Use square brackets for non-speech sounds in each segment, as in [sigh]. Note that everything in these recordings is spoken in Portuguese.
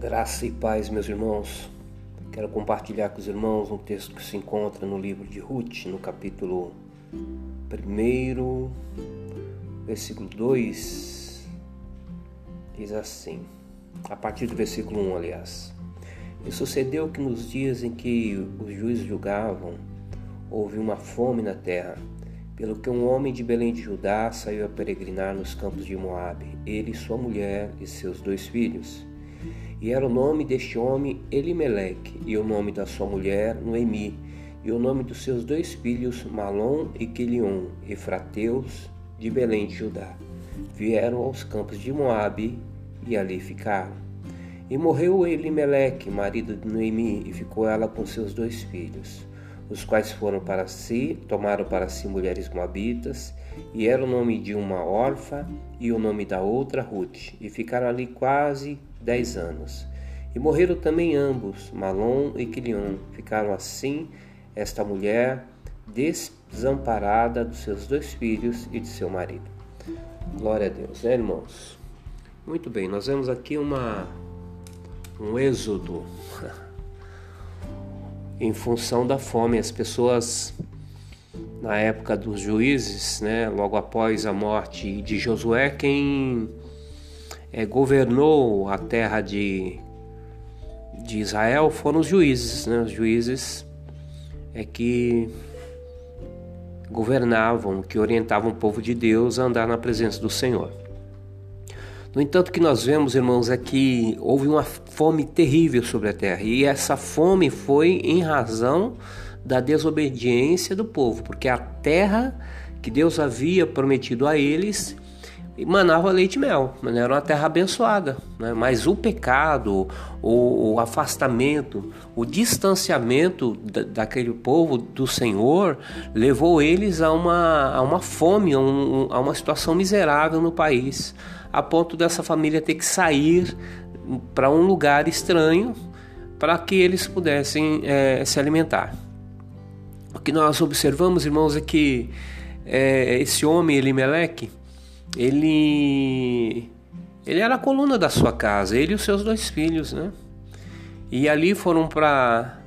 Graça e paz, meus irmãos. Quero compartilhar com os irmãos um texto que se encontra no livro de Ruth, no capítulo 1, versículo 2. Diz assim, a partir do versículo 1, aliás. E sucedeu que nos dias em que os juízes julgavam, houve uma fome na terra, pelo que um homem de Belém de Judá saiu a peregrinar nos campos de Moabe, ele, sua mulher e seus dois filhos. E era o nome deste homem Elimeleque, e o nome da sua mulher Noemi, e o nome dos seus dois filhos Malom e Quilion, efrateus de Belém de Judá. Vieram aos campos de Moabe e ali ficaram. E morreu Elimeleque, marido de Noemi, e ficou ela com seus dois filhos, os quais foram para si, tomaram para si mulheres moabitas, e era o nome de uma órfã e o nome da outra Ruth, e ficaram ali quase dez anos. E morreram também ambos, Malom e Quilion. Ficaram assim esta mulher desamparada dos seus dois filhos e de seu marido. Glória a Deus, né, irmãos? Muito bem, nós vemos aqui uma um êxodo [laughs] em função da fome. As pessoas na época dos juízes, né, logo após a morte de Josué, quem é, governou a terra de, de Israel foram os juízes, né? Os juízes é que governavam, que orientavam o povo de Deus a andar na presença do Senhor. No entanto, o que nós vemos, irmãos, é que houve uma fome terrível sobre a terra, e essa fome foi em razão da desobediência do povo, porque a terra que Deus havia prometido a eles e manava leite e mel, era uma terra abençoada. Né? Mas o pecado, o, o afastamento, o distanciamento da, daquele povo do Senhor levou eles a uma, a uma fome, a, um, a uma situação miserável no país, a ponto dessa família ter que sair para um lugar estranho para que eles pudessem é, se alimentar. O que nós observamos, irmãos, é que é, esse homem, Elimeleque, ele ele era a coluna da sua casa, ele e os seus dois filhos, né? E ali foram para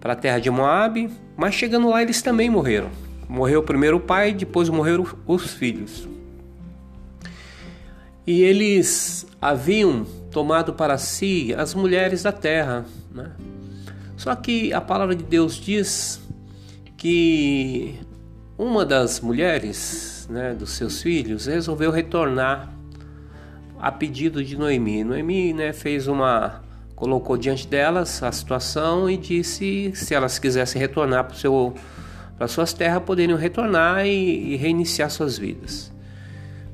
para a terra de Moabe, mas chegando lá eles também morreram. Morreu primeiro o pai, depois morreram os filhos. E eles haviam tomado para si as mulheres da terra, né? Só que a palavra de Deus diz que uma das mulheres né, dos seus filhos, resolveu retornar a pedido de Noemi. Noemi né, fez uma colocou diante delas a situação e disse se elas quisessem retornar para para suas terras poderiam retornar e, e, reiniciar suas vidas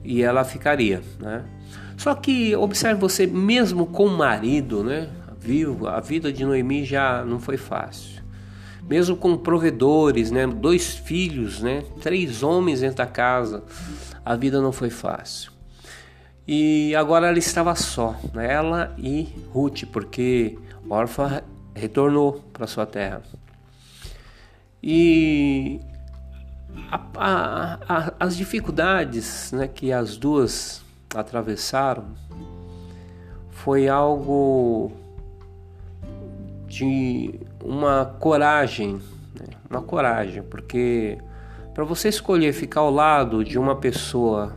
e ela ficaria, né? Só que observe você mesmo com o marido, né, vivo, a vida de Noemi já não foi fácil mesmo com provedores, né, dois filhos, né, três homens dentro da casa, a vida não foi fácil. E agora ela estava só, né, ela e Ruth, porque Orfa retornou para sua terra. E a, a, a, as dificuldades né, que as duas atravessaram foi algo de uma coragem, né? uma coragem, porque para você escolher ficar ao lado de uma pessoa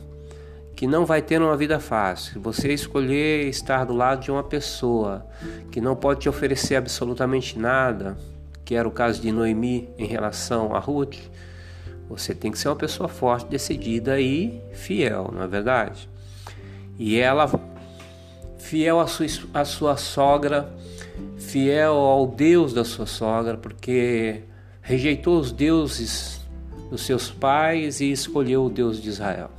que não vai ter uma vida fácil, você escolher estar do lado de uma pessoa que não pode te oferecer absolutamente nada, que era o caso de Noemi em relação a Ruth, você tem que ser uma pessoa forte, decidida e fiel, não é verdade? E ela, fiel à sua, à sua sogra, fiel ao Deus da sua sogra, porque rejeitou os deuses dos seus pais e escolheu o Deus de Israel.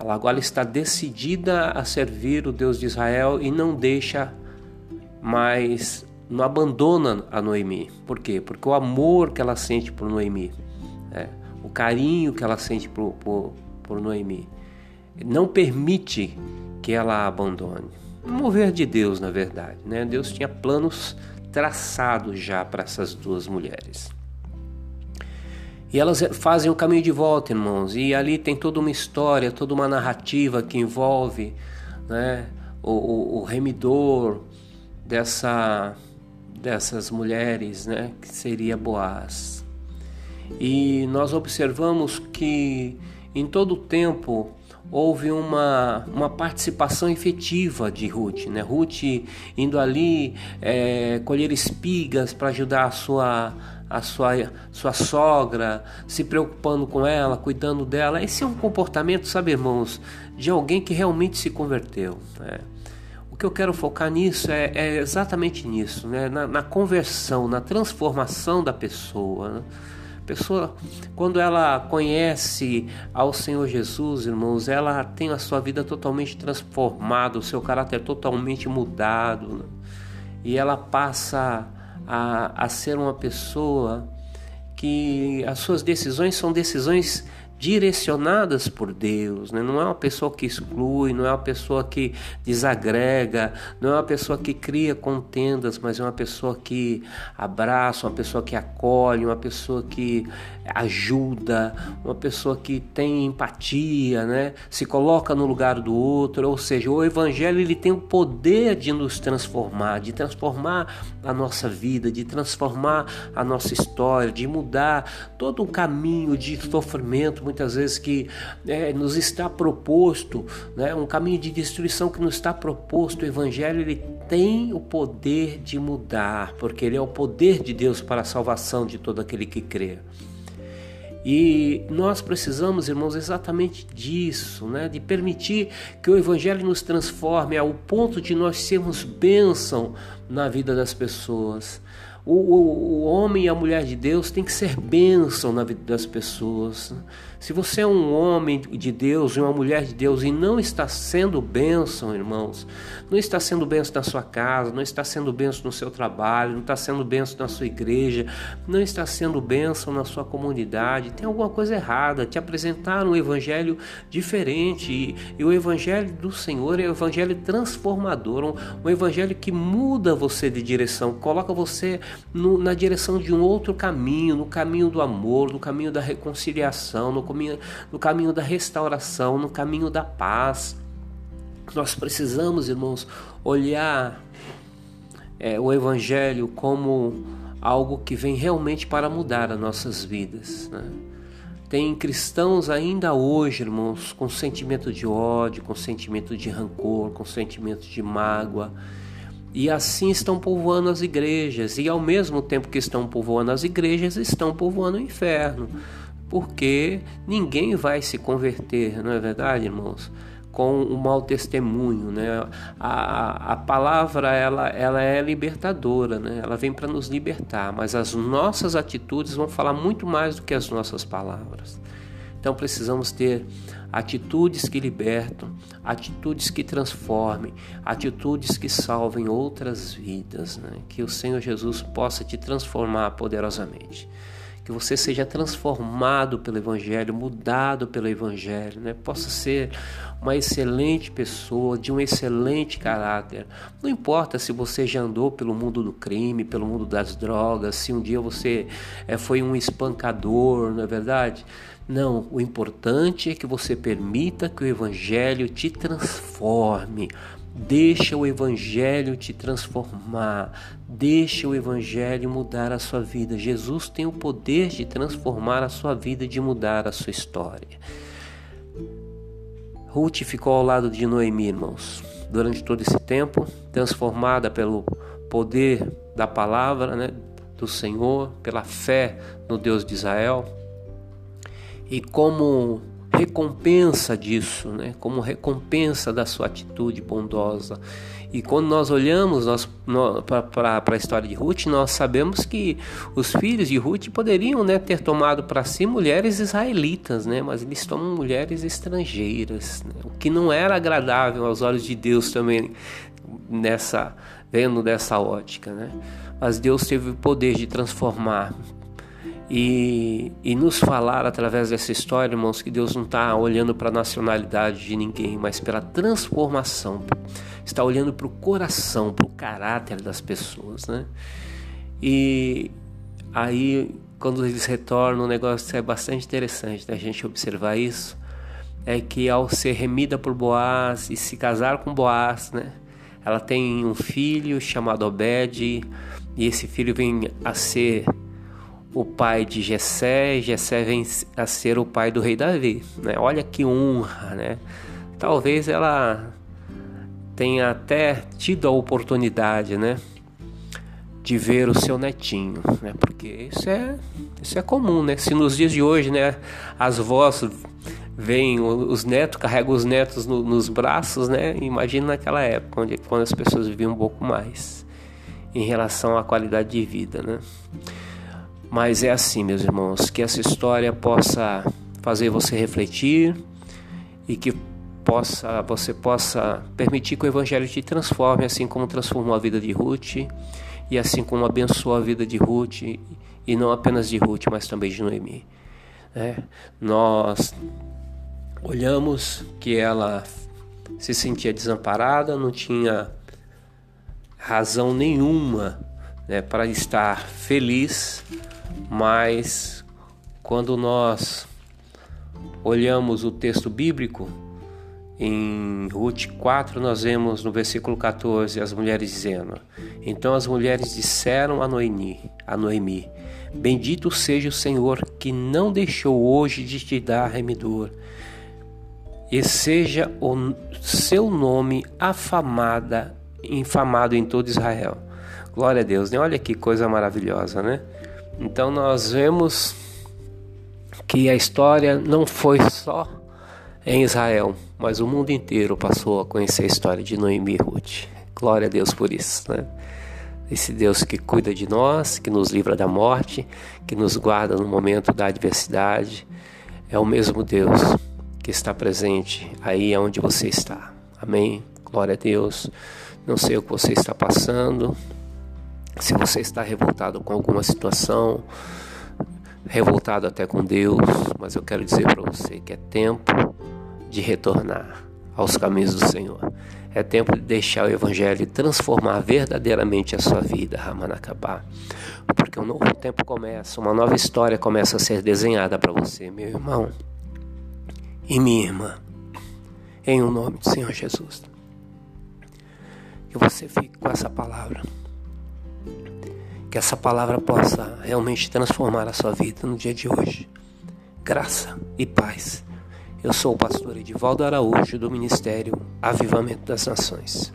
Ela agora está decidida a servir o Deus de Israel e não deixa mais, não abandona a Noemi. Por quê? Porque o amor que ela sente por Noemi, né? o carinho que ela sente por, por, por Noemi, não permite que ela a abandone um mover de Deus, na verdade. Né? Deus tinha planos traçados já para essas duas mulheres. E elas fazem o caminho de volta, irmãos. E ali tem toda uma história, toda uma narrativa que envolve né, o, o, o remidor, dessa dessas mulheres, né, que seria Boaz. E nós observamos que em todo o tempo houve uma, uma participação efetiva de Ruth. Né? Ruth indo ali é, colher espigas para ajudar a sua, a sua, sua sogra, se preocupando com ela, cuidando dela. Esse é um comportamento, sabe, irmãos, de alguém que realmente se converteu. Né? O que eu quero focar nisso é, é exatamente nisso, né? na, na, conversão, na transformação da pessoa. Né? Pessoa, quando ela conhece ao Senhor Jesus, irmãos, ela tem a sua vida totalmente transformada, o seu caráter totalmente mudado. Né? E ela passa a, a ser uma pessoa que as suas decisões são decisões direcionadas por Deus, né? não é uma pessoa que exclui, não é uma pessoa que desagrega, não é uma pessoa que cria contendas, mas é uma pessoa que abraça, uma pessoa que acolhe, uma pessoa que ajuda, uma pessoa que tem empatia, né? se coloca no lugar do outro, ou seja, o Evangelho ele tem o poder de nos transformar, de transformar a nossa vida, de transformar a nossa história, de mudar todo o caminho de sofrimento muitas vezes que é, nos está proposto, né, um caminho de destruição que nos está proposto, o Evangelho ele tem o poder de mudar, porque ele é o poder de Deus para a salvação de todo aquele que crê. E nós precisamos, irmãos, exatamente disso, né? de permitir que o Evangelho nos transforme ao ponto de nós sermos bênção na vida das pessoas. O, o, o homem e a mulher de Deus tem que ser bênção na vida das pessoas. Se você é um homem de Deus e uma mulher de Deus e não está sendo bênção, irmãos, não está sendo bênção na sua casa, não está sendo bênção no seu trabalho, não está sendo bênção na sua igreja, não está sendo bênção na sua comunidade, tem alguma coisa errada. Te apresentaram um evangelho diferente e, e o evangelho do Senhor é o evangelho transformador, um, um evangelho que muda você de direção, coloca você no, na direção de um outro caminho, no caminho do amor, no caminho da reconciliação, no caminho, no caminho da restauração, no caminho da paz. Nós precisamos, irmãos, olhar é, o Evangelho como algo que vem realmente para mudar as nossas vidas. Né? Tem cristãos ainda hoje, irmãos, com sentimento de ódio, com sentimento de rancor, com sentimento de mágoa e assim estão povoando as igrejas, e ao mesmo tempo que estão povoando as igrejas, estão povoando o inferno, porque ninguém vai se converter, não é verdade, irmãos? Com o mau testemunho, né? A, a palavra ela, ela é libertadora, né? Ela vem para nos libertar, mas as nossas atitudes vão falar muito mais do que as nossas palavras. Então precisamos ter atitudes que libertam, atitudes que transformem, atitudes que salvem outras vidas. Né? Que o Senhor Jesus possa te transformar poderosamente. Que você seja transformado pelo Evangelho, mudado pelo Evangelho, né? possa ser uma excelente pessoa, de um excelente caráter. Não importa se você já andou pelo mundo do crime, pelo mundo das drogas, se um dia você é, foi um espancador, não é verdade? Não, o importante é que você permita que o Evangelho te transforme. Deixa o Evangelho te transformar. Deixa o Evangelho mudar a sua vida. Jesus tem o poder de transformar a sua vida, de mudar a sua história. Ruth ficou ao lado de Noemi, irmãos, durante todo esse tempo, transformada pelo poder da palavra né, do Senhor, pela fé no Deus de Israel. E como recompensa disso, né? como recompensa da sua atitude bondosa. E quando nós olhamos para a história de Ruth, nós sabemos que os filhos de Ruth poderiam né, ter tomado para si mulheres israelitas, né? mas eles tomam mulheres estrangeiras, né? o que não era agradável aos olhos de Deus também, nessa vendo dessa ótica. Né? Mas Deus teve o poder de transformar e, e nos falar através dessa história, irmãos, que Deus não está olhando para a nacionalidade de ninguém, mas pela transformação, está olhando para o coração, para o caráter das pessoas, né? E aí, quando eles retornam, o negócio é bastante interessante da né? gente observar isso. É que ao ser remida por Boaz e se casar com Boaz, né? ela tem um filho chamado Obed, e esse filho vem a ser o pai de Jessé, Jessé vem a ser o pai do rei Davi. Né? Olha que honra, né? Talvez ela tenha até tido a oportunidade, né? De ver o seu netinho, né? Porque isso é, isso é comum, né? Se nos dias de hoje, né? As vós veem os netos, carregam os netos no, nos braços, né? Imagina naquela época, onde, quando as pessoas viviam um pouco mais em relação à qualidade de vida, né? Mas é assim, meus irmãos, que essa história possa fazer você refletir e que possa, você possa permitir que o Evangelho te transforme, assim como transformou a vida de Ruth e assim como abençoou a vida de Ruth e não apenas de Ruth, mas também de Noemi. É, nós olhamos que ela se sentia desamparada, não tinha razão nenhuma né, para estar feliz, mas quando nós olhamos o texto bíblico, em Ruth 4, nós vemos no versículo 14 as mulheres dizendo: Então as mulheres disseram a Noemi, a Noemi: Bendito seja o Senhor que não deixou hoje de te dar remidor, e seja o seu nome afamada, infamado em todo Israel. Glória a Deus, né? Olha que coisa maravilhosa, né? Então nós vemos que a história não foi só em Israel, mas o mundo inteiro passou a conhecer a história de Noemi e Ruth. Glória a Deus por isso, né? Esse Deus que cuida de nós, que nos livra da morte, que nos guarda no momento da adversidade, é o mesmo Deus que está presente aí onde você está. Amém? Glória a Deus. Não sei o que você está passando, se você está revoltado com alguma situação, revoltado até com Deus, mas eu quero dizer para você que é tempo de retornar aos caminhos do Senhor. É tempo de deixar o Evangelho transformar verdadeiramente a sua vida, Ramanakabá. Porque um novo tempo começa, uma nova história começa a ser desenhada para você, meu irmão e minha irmã. Em o um nome do Senhor Jesus. Que você fique com essa palavra. Que essa palavra possa realmente transformar a sua vida no dia de hoje. Graça e paz eu sou o pastor Edivaldo Araújo do Ministério Avivamento das Nações.